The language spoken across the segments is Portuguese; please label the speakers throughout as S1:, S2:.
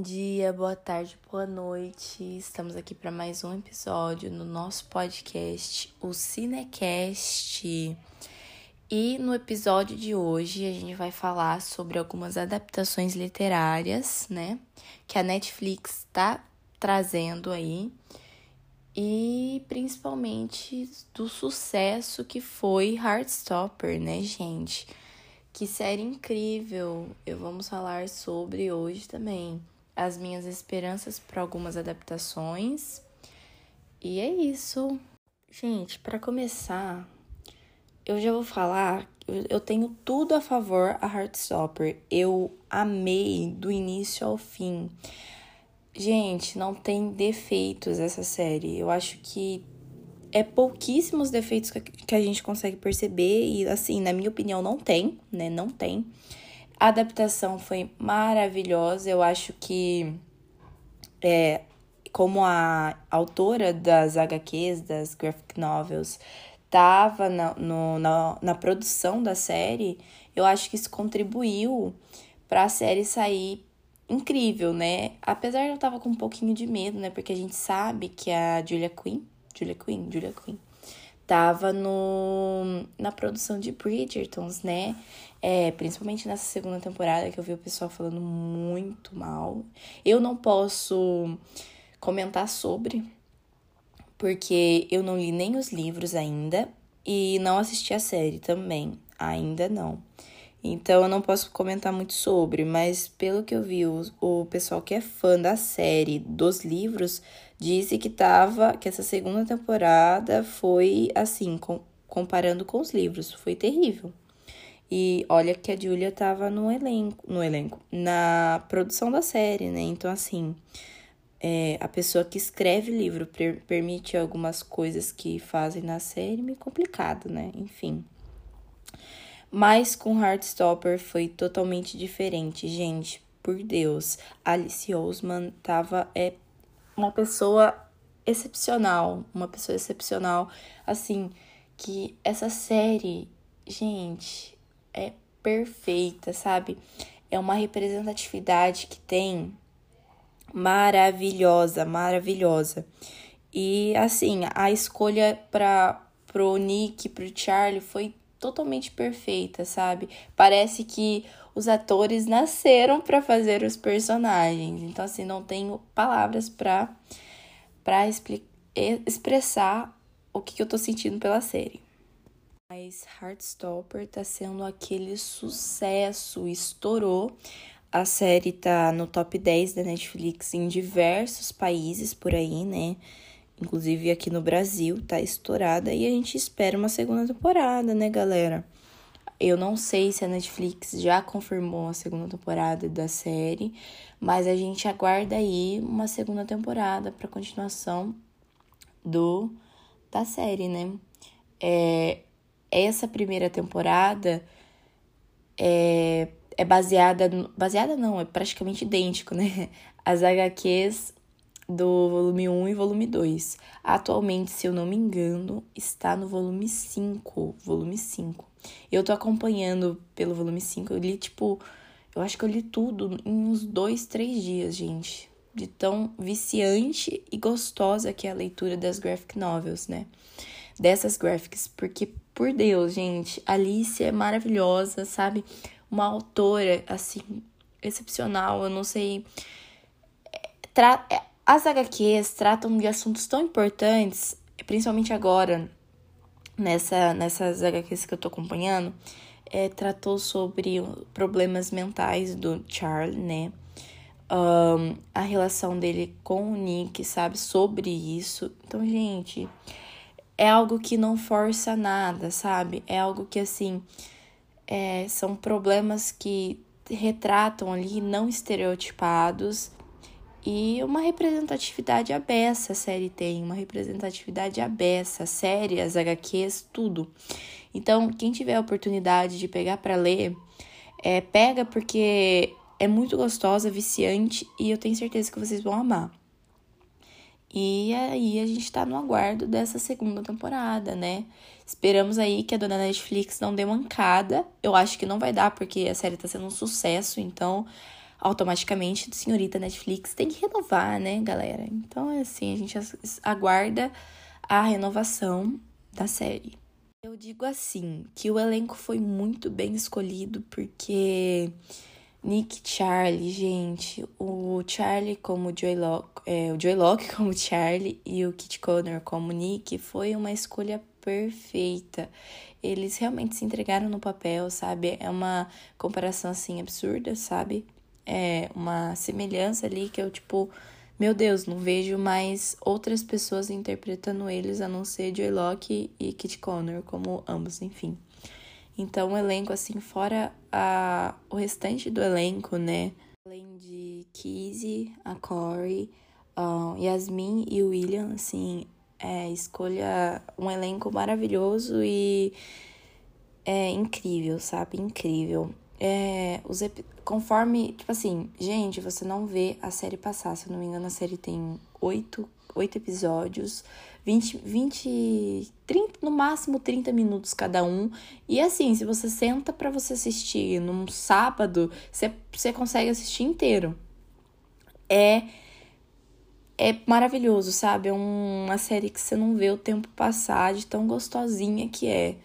S1: Bom dia, boa tarde, boa noite. Estamos aqui para mais um episódio no nosso podcast, o Cinecast. E no episódio de hoje a gente vai falar sobre algumas adaptações literárias, né, que a Netflix está trazendo aí e principalmente do sucesso que foi Heartstopper, né, gente? Que série incrível! Eu vamos falar sobre hoje também as minhas esperanças para algumas adaptações. E é isso. Gente, para começar, eu já vou falar, eu tenho tudo a favor a Heartstopper. Eu amei do início ao fim. Gente, não tem defeitos essa série. Eu acho que é pouquíssimos defeitos que a gente consegue perceber e assim, na minha opinião, não tem, né? Não tem. A adaptação foi maravilhosa. Eu acho que é como a autora das HQs, das graphic novels, estava na, na, na produção da série, eu acho que isso contribuiu para a série sair incrível, né? Apesar de eu tava com um pouquinho de medo, né? Porque a gente sabe que a Julia Quinn Julia Quinn, Julia Quinn, tava no, na produção de Bridgertons, né? É, principalmente nessa segunda temporada que eu vi o pessoal falando muito mal. Eu não posso comentar sobre, porque eu não li nem os livros ainda e não assisti a série também, ainda não. Então eu não posso comentar muito sobre, mas pelo que eu vi, o, o pessoal que é fã da série, dos livros, disse que tava, que essa segunda temporada foi assim, com, comparando com os livros, foi terrível. E olha que a Julia tava no elenco, no elenco, na produção da série, né? Então assim, é, a pessoa que escreve livro per permite algumas coisas que fazem na série, meio complicado, né? Enfim. Mas com Heartstopper foi totalmente diferente, gente. Por Deus, Alice Oseman tava é uma pessoa excepcional, uma pessoa excepcional, assim, que essa série, gente, é perfeita, sabe? É uma representatividade que tem maravilhosa, maravilhosa. E assim, a escolha para pro Nick, pro Charlie foi totalmente perfeita, sabe? Parece que os atores nasceram para fazer os personagens. Então assim, não tenho palavras para para expressar o que, que eu tô sentindo pela série. Mas Heartstopper tá sendo aquele sucesso, estourou. A série tá no top 10 da Netflix em diversos países por aí, né? Inclusive aqui no Brasil, tá estourada e a gente espera uma segunda temporada, né, galera? Eu não sei se a Netflix já confirmou a segunda temporada da série, mas a gente aguarda aí uma segunda temporada para continuação do da série, né? É, essa primeira temporada é, é baseada baseada não, é praticamente idêntico, né? As HQs do volume 1 e volume 2. Atualmente, se eu não me engano, está no volume 5. Volume 5. Eu tô acompanhando pelo volume 5. Eu li, tipo, eu acho que eu li tudo em uns dois, três dias, gente. De tão viciante e gostosa que é a leitura das graphic novels, né? Dessas graphics. Porque, por Deus, gente, Alice é maravilhosa, sabe? Uma autora, assim, excepcional. Eu não sei. É, é, as HQs tratam de assuntos tão importantes, principalmente agora, nessa, nessas HQs que eu tô acompanhando, é, tratou sobre problemas mentais do Charlie, né? Um, a relação dele com o Nick, sabe? Sobre isso. Então, gente, é algo que não força nada, sabe? É algo que, assim, é, são problemas que retratam ali não estereotipados e uma representatividade abessa a série tem, uma representatividade abessa, série, as HQs, tudo. Então, quem tiver a oportunidade de pegar para ler, é, pega porque é muito gostosa, viciante e eu tenho certeza que vocês vão amar. E aí a gente tá no aguardo dessa segunda temporada, né? Esperamos aí que a dona Netflix não dê mancada. Eu acho que não vai dar, porque a série tá sendo um sucesso, então automaticamente, senhorita Netflix tem que renovar, né, galera? Então é assim, a gente aguarda a renovação da série. Eu digo assim, que o elenco foi muito bem escolhido porque Nick Charlie, gente, o Charlie como Joy Locke, é, o Joy Locke como Charlie e o Kit Connor como Nick foi uma escolha perfeita. Eles realmente se entregaram no papel, sabe? É uma comparação assim absurda, sabe? É uma semelhança ali que eu tipo, meu Deus, não vejo mais outras pessoas interpretando eles a não ser Joy Locke e Kit Connor como ambos, enfim. Então, o elenco, assim, fora a, o restante do elenco, né? Além de Kizzy, a Corey, uh, Yasmin e William, assim, é, escolha um elenco maravilhoso e é incrível, sabe? Incrível. É, os conforme, tipo assim, gente, você não vê a série passar, se eu não me engano, a série tem oito, oito episódios. 20, 20, 30, no máximo 30 minutos cada um. E assim, se você senta para você assistir num sábado, você, você consegue assistir inteiro. É é maravilhoso, sabe? É uma série que você não vê o tempo passar de tão gostosinha que é.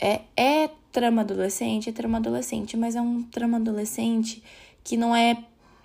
S1: É, é trama adolescente, é trama adolescente, mas é um trama adolescente que não é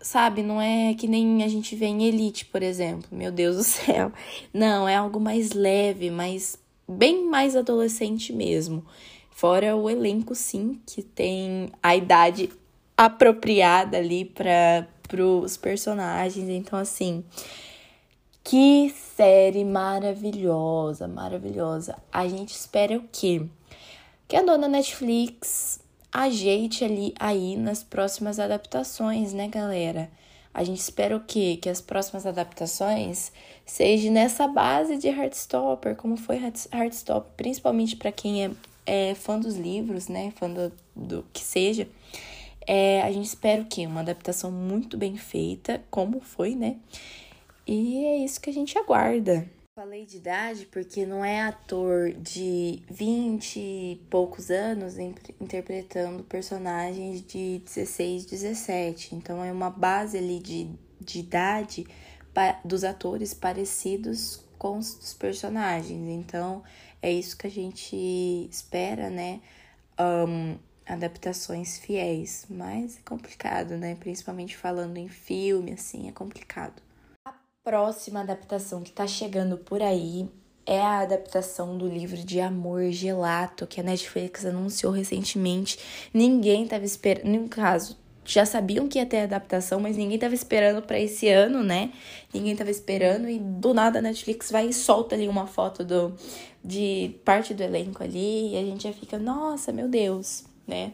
S1: sabe? Não é que nem a gente vê em Elite, por exemplo. Meu Deus do céu. Não, é algo mais leve, mais bem mais adolescente mesmo. Fora o elenco, sim, que tem a idade apropriada ali para os personagens. Então, assim, que série maravilhosa, maravilhosa. A gente espera o quê? Que a dona Netflix ajeite ali aí nas próximas adaptações, né, galera? A gente espera o quê? Que as próximas adaptações sejam nessa base de Heartstopper, como foi Heartstopper, principalmente para quem é, é, fã dos livros, né? Fã do, do que seja. É, a gente espera o quê? Uma adaptação muito bem feita, como foi, né? E é isso que a gente aguarda. Falei de idade porque não é ator de 20 e poucos anos interpretando personagens de 16, 17. Então é uma base ali de, de idade dos atores parecidos com os personagens. Então é isso que a gente espera, né? Um, adaptações fiéis. Mas é complicado, né? Principalmente falando em filme, assim, é complicado próxima adaptação que tá chegando por aí é a adaptação do livro de Amor Gelato, que a Netflix anunciou recentemente. Ninguém tava esperando, no caso, já sabiam que ia ter adaptação, mas ninguém tava esperando para esse ano, né? Ninguém tava esperando e do nada a Netflix vai e solta ali uma foto do de parte do elenco ali e a gente já fica, nossa, meu Deus, né?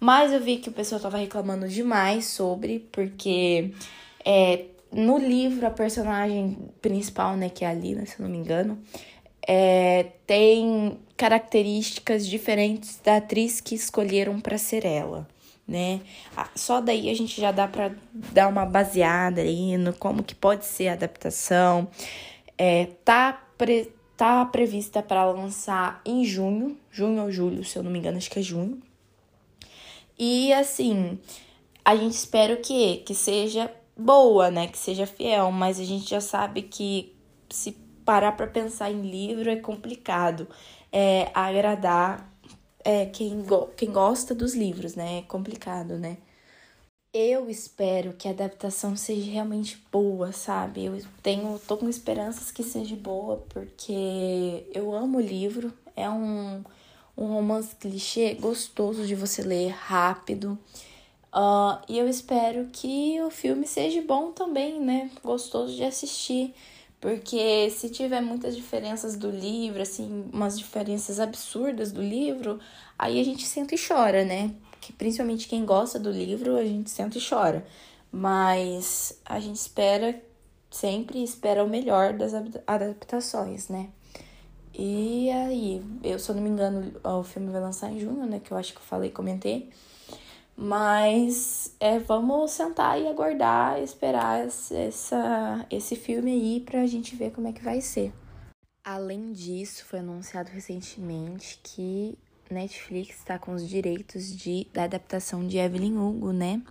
S1: Mas eu vi que o pessoal tava reclamando demais sobre, porque é, no livro, a personagem principal, né, que é a Lina, se eu não me engano, é, tem características diferentes da atriz que escolheram para ser ela, né? Só daí a gente já dá para dar uma baseada aí no como que pode ser a adaptação. É, tá, pre, tá prevista para lançar em junho, junho ou julho, se eu não me engano, acho que é junho. E assim, a gente espera que que seja boa, né? Que seja fiel, mas a gente já sabe que se parar para pensar em livro é complicado é, agradar é, quem, go quem gosta dos livros, né? É complicado, né? Eu espero que a adaptação seja realmente boa, sabe? Eu tenho, tô com esperanças que seja boa, porque eu amo o livro. É um, um romance clichê gostoso de você ler rápido. Uh, e eu espero que o filme seja bom também, né? Gostoso de assistir. Porque se tiver muitas diferenças do livro, assim, umas diferenças absurdas do livro, aí a gente senta e chora, né? Que principalmente quem gosta do livro, a gente senta e chora. Mas a gente espera, sempre espera o melhor das adaptações, né? E aí, eu, se eu não me engano, o filme vai lançar em junho, né? Que eu acho que eu falei, comentei. Mas é, vamos sentar e aguardar, esperar essa, esse filme aí pra gente ver como é que vai ser. Além disso, foi anunciado recentemente que Netflix está com os direitos de, da adaptação de Evelyn Hugo, né?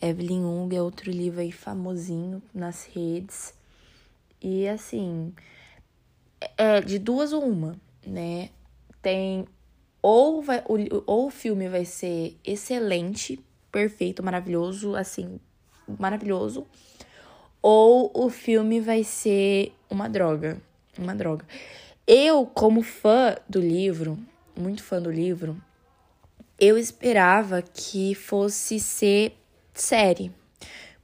S1: Evelyn Hugo é outro livro aí famosinho nas redes. E assim, é de duas ou uma, né? Tem ou vai ou o filme vai ser excelente, perfeito, maravilhoso, assim, maravilhoso, ou o filme vai ser uma droga, uma droga. Eu, como fã do livro, muito fã do livro, eu esperava que fosse ser série,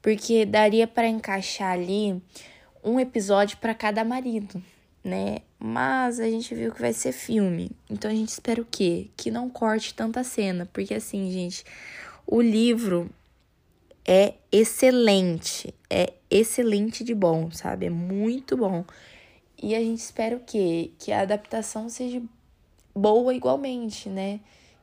S1: porque daria para encaixar ali um episódio para cada marido, né? Mas a gente viu que vai ser filme. Então a gente espera o quê? Que não corte tanta cena, porque assim, gente, o livro é excelente, é excelente de bom, sabe? É muito bom. E a gente espera o quê? Que a adaptação seja boa igualmente, né?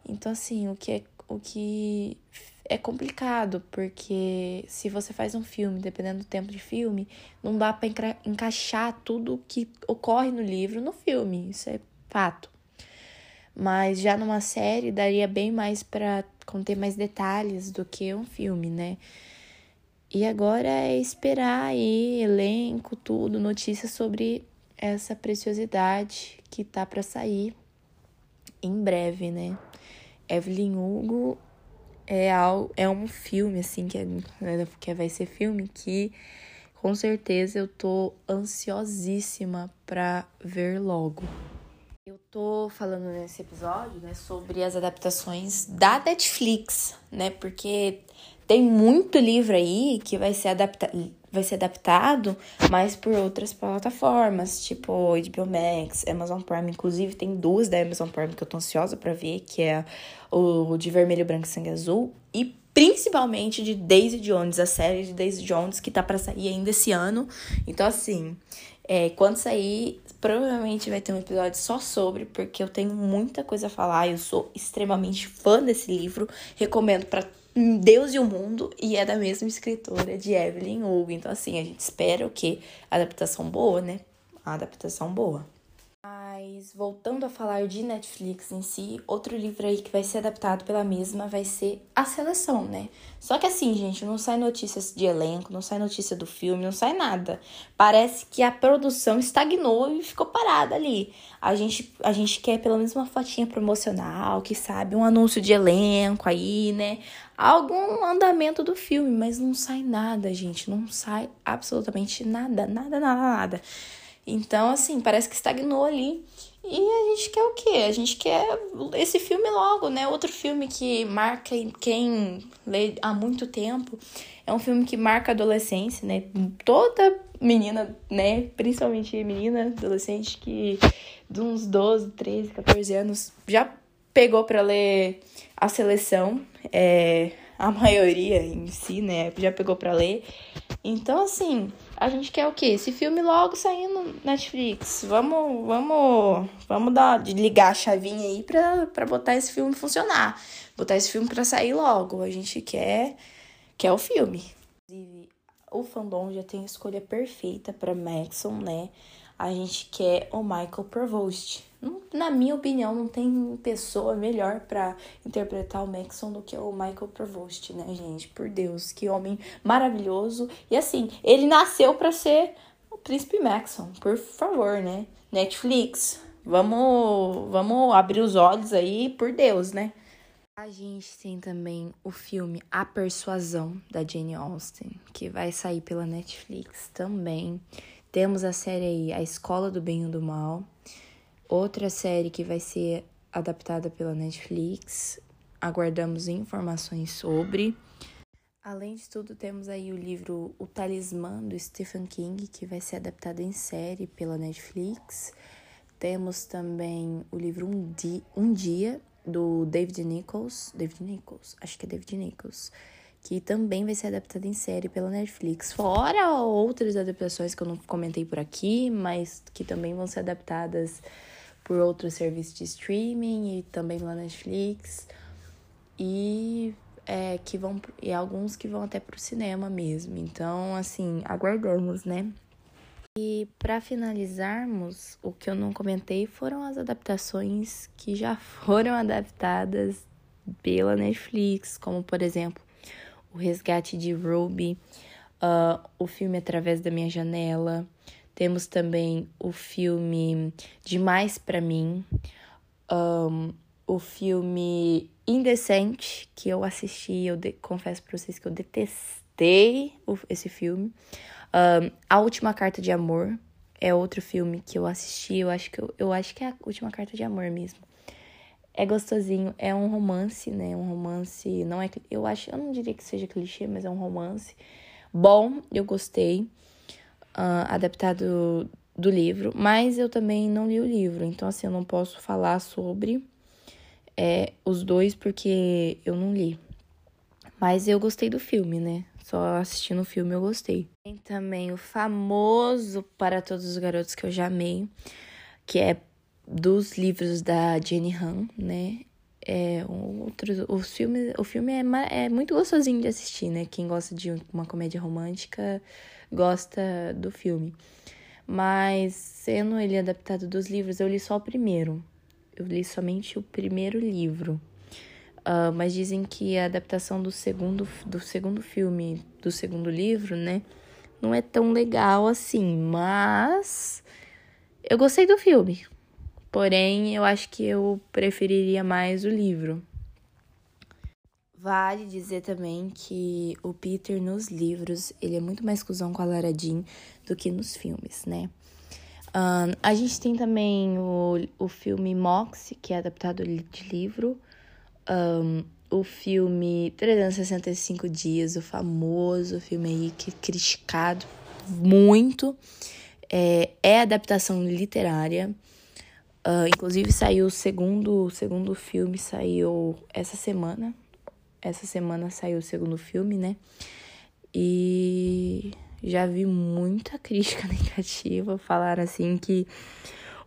S1: Então assim, o que é o que é complicado, porque se você faz um filme, dependendo do tempo de filme, não dá para enca encaixar tudo que ocorre no livro no filme, isso é fato. Mas já numa série daria bem mais para conter mais detalhes do que um filme, né? E agora é esperar aí elenco, tudo, notícias sobre essa preciosidade que tá para sair em breve, né? Evelyn Hugo é, é um filme, assim, que, é, né, que vai ser filme que com certeza eu tô ansiosíssima pra ver logo. Eu tô falando nesse episódio, né, sobre as adaptações da Netflix, né, porque tem muito livro aí que vai ser adaptado vai ser adaptado, mas por outras plataformas, tipo HBO Max, Amazon Prime. Inclusive, tem duas da Amazon Prime que eu tô ansiosa pra ver, que é o de Vermelho, Branco e Sangue Azul e principalmente de Daisy Jones, a série de Daisy Jones que tá para sair ainda esse ano. Então, assim, é, quando sair, provavelmente vai ter um episódio só sobre, porque eu tenho muita coisa a falar. Eu sou extremamente fã desse livro, recomendo para Deus e o Mundo, e é da mesma escritora de Evelyn Hugo. Então, assim, a gente espera o quê? Adaptação boa, né? Adaptação boa. Mas voltando a falar de Netflix em si, outro livro aí que vai ser adaptado pela mesma vai ser A Seleção, né? Só que assim, gente, não sai notícias de elenco, não sai notícia do filme, não sai nada. Parece que a produção estagnou e ficou parada ali. A gente, a gente quer pelo menos uma fotinha promocional, que sabe, um anúncio de elenco aí, né? Algum andamento do filme, mas não sai nada, gente. Não sai absolutamente nada, nada, nada, nada. Então, assim, parece que estagnou ali. E a gente quer o quê? A gente quer esse filme logo, né? Outro filme que marca quem lê há muito tempo. É um filme que marca a adolescência, né? Toda menina, né? Principalmente menina, adolescente que de uns 12, 13, 14 anos já pegou para ler a seleção. É, a maioria em si, né? Já pegou para ler. Então, assim, a gente quer o quê? Esse filme logo saindo Netflix. Vamos, vamos, vamos dar, ligar a chavinha aí pra, pra botar esse filme funcionar. Botar esse filme pra sair logo. A gente quer, quer o filme. Inclusive, o fandom já tem a escolha perfeita pra Maxon, né? A gente quer o Michael Provost na minha opinião, não tem pessoa melhor para interpretar o Maxon do que o Michael Provost, né, gente? Por Deus, que homem maravilhoso. E assim, ele nasceu para ser o príncipe Maxon, por favor, né? Netflix, vamos, vamos abrir os olhos aí, por Deus, né? A gente tem também o filme A Persuasão da Jane Austen, que vai sair pela Netflix também. Temos a série aí A Escola do Bem e do Mal. Outra série que vai ser adaptada pela Netflix, aguardamos informações sobre. Além de tudo, temos aí o livro O Talismã do Stephen King, que vai ser adaptado em série pela Netflix. Temos também o livro Um Dia, um Dia do David Nichols, David Nichols, acho que é David Nichols, que também vai ser adaptado em série pela Netflix. Fora outras adaptações que eu não comentei por aqui, mas que também vão ser adaptadas por outros serviços de streaming e também na Netflix. E é, que vão e alguns que vão até pro cinema mesmo. Então, assim, aguardamos, né? E para finalizarmos, o que eu não comentei foram as adaptações que já foram adaptadas pela Netflix, como por exemplo, O Resgate de Ruby, uh, o filme Através da Minha Janela. Temos também o filme Demais para Mim, um, o filme Indecente, que eu assisti, eu confesso pra vocês que eu detestei o, esse filme. Um, a Última Carta de Amor é outro filme que eu assisti, eu acho que eu, eu acho que é a Última Carta de Amor mesmo. É gostosinho, é um romance, né? Um romance, não é, eu acho, eu não diria que seja clichê, mas é um romance bom, eu gostei. Uh, adaptado do livro, mas eu também não li o livro, então assim, eu não posso falar sobre é, os dois porque eu não li. Mas eu gostei do filme, né? Só assistindo o filme eu gostei. Tem também o famoso Para Todos os Garotos que eu já amei, que é dos livros da Jenny Han, né? É, outro, o filme, o filme é, é muito gostosinho de assistir, né? Quem gosta de uma comédia romântica gosta do filme. Mas, sendo ele adaptado dos livros, eu li só o primeiro. Eu li somente o primeiro livro. Uh, mas dizem que a adaptação do segundo, do segundo filme, do segundo livro, né? Não é tão legal assim. Mas eu gostei do filme. Porém, eu acho que eu preferiria mais o livro. Vale dizer também que o Peter nos livros, ele é muito mais cuzão com a Lara Jean do que nos filmes, né? Um, a gente tem também o, o filme Moxie, que é adaptado de livro. Um, o filme 365 Dias, o famoso filme aí que é criticado muito. É, é adaptação literária. Uh, inclusive saiu o segundo, segundo filme, saiu essa semana, essa semana saiu o segundo filme, né? E já vi muita crítica negativa falar assim que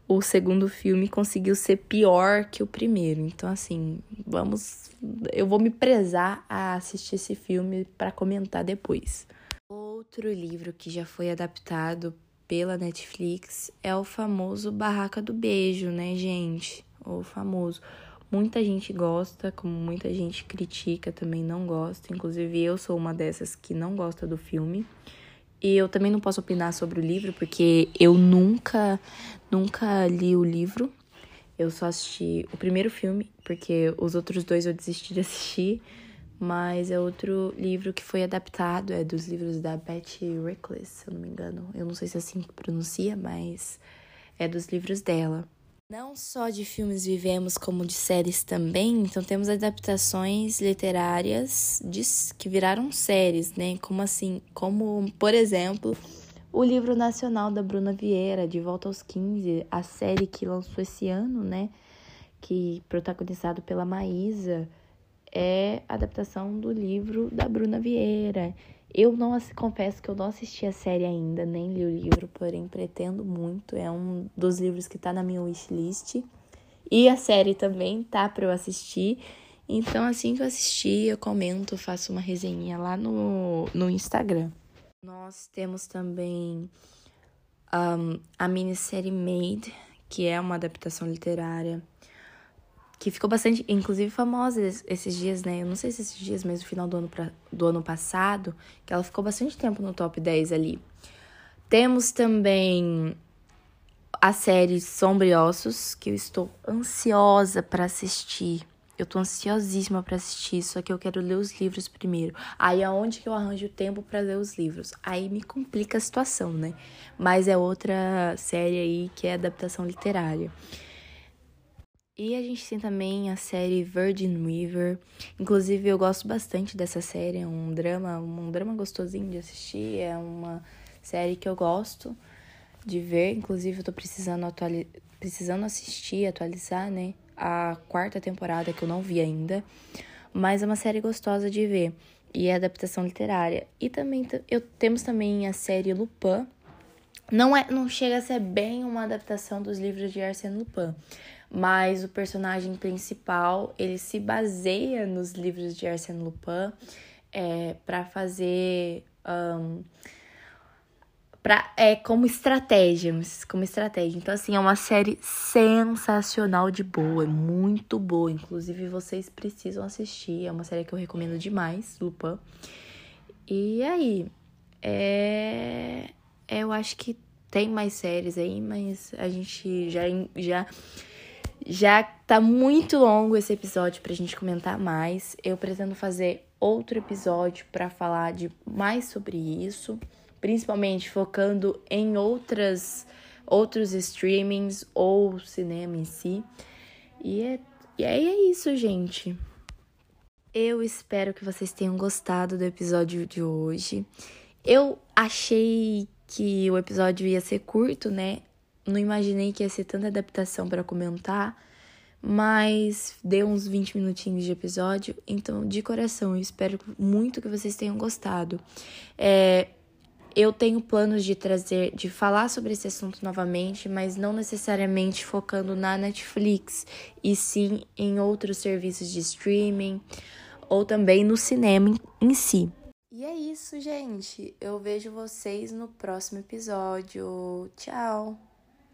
S1: o segundo filme conseguiu ser pior que o primeiro. Então assim, vamos, eu vou me prezar a assistir esse filme para comentar depois. Outro livro que já foi adaptado pela Netflix é o famoso Barraca do Beijo, né, gente? O famoso. Muita gente gosta, como muita gente critica, também não gosta. Inclusive, eu sou uma dessas que não gosta do filme. E eu também não posso opinar sobre o livro, porque eu nunca, nunca li o livro. Eu só assisti o primeiro filme, porque os outros dois eu desisti de assistir. Mas é outro livro que foi adaptado, é dos livros da Betty Reckless, se eu não me engano. Eu não sei se é assim que pronuncia, mas é dos livros dela. Não só de filmes vivemos, como de séries também. Então temos adaptações literárias de, que viraram séries, né? Como assim? Como, por exemplo, o livro nacional da Bruna Vieira, De Volta aos 15, a série que lançou esse ano, né? Que protagonizado pela Maísa, é adaptação do livro da Bruna Vieira. Eu não confesso que eu não assisti a série ainda, nem li o livro, porém pretendo muito. É um dos livros que tá na minha wishlist. E a série também tá para eu assistir. Então, assim que eu assistir, eu comento, faço uma resenha lá no, no Instagram. Nós temos também um, a minissérie Made, que é uma adaptação literária que ficou bastante, inclusive, famosa esses dias, né? Eu não sei se esses dias, mas no final do ano, pra, do ano passado, que ela ficou bastante tempo no top 10 ali. Temos também a série Sombriossos, que eu estou ansiosa para assistir. Eu tô ansiosíssima para assistir, só que eu quero ler os livros primeiro. Aí aonde que eu arranjo tempo para ler os livros? Aí me complica a situação, né? Mas é outra série aí que é adaptação literária. E a gente tem também a série Virgin River. Inclusive, eu gosto bastante dessa série. É um drama, um drama gostosinho de assistir. É uma série que eu gosto de ver. Inclusive, eu tô precisando, atuali precisando assistir, atualizar, né? A quarta temporada que eu não vi ainda. Mas é uma série gostosa de ver. E é adaptação literária. E também eu, temos também a série Lupin. Não, é, não chega a ser bem uma adaptação dos livros de Arsène Lupin mas o personagem principal ele se baseia nos livros de Arsène Lupin é, para fazer um, Pra, é como estratégia, como estratégia. Então, assim, é uma série sensacional de boa, é muito boa. Inclusive, vocês precisam assistir. É uma série que eu recomendo demais, Lupin. E aí, é... eu acho que tem mais séries aí, mas a gente já, já, já tá muito longo esse episódio pra gente comentar mais. Eu pretendo fazer outro episódio para falar de mais sobre isso principalmente focando em outras outros streamings ou cinema em si. E é, e é isso, gente. Eu espero que vocês tenham gostado do episódio de hoje. Eu achei que o episódio ia ser curto, né? Não imaginei que ia ser tanta adaptação para comentar, mas deu uns 20 minutinhos de episódio, então de coração eu espero muito que vocês tenham gostado. É, eu tenho planos de trazer, de falar sobre esse assunto novamente, mas não necessariamente focando na Netflix, e sim em outros serviços de streaming ou também no cinema em si. E é isso, gente. Eu vejo vocês no próximo episódio. Tchau!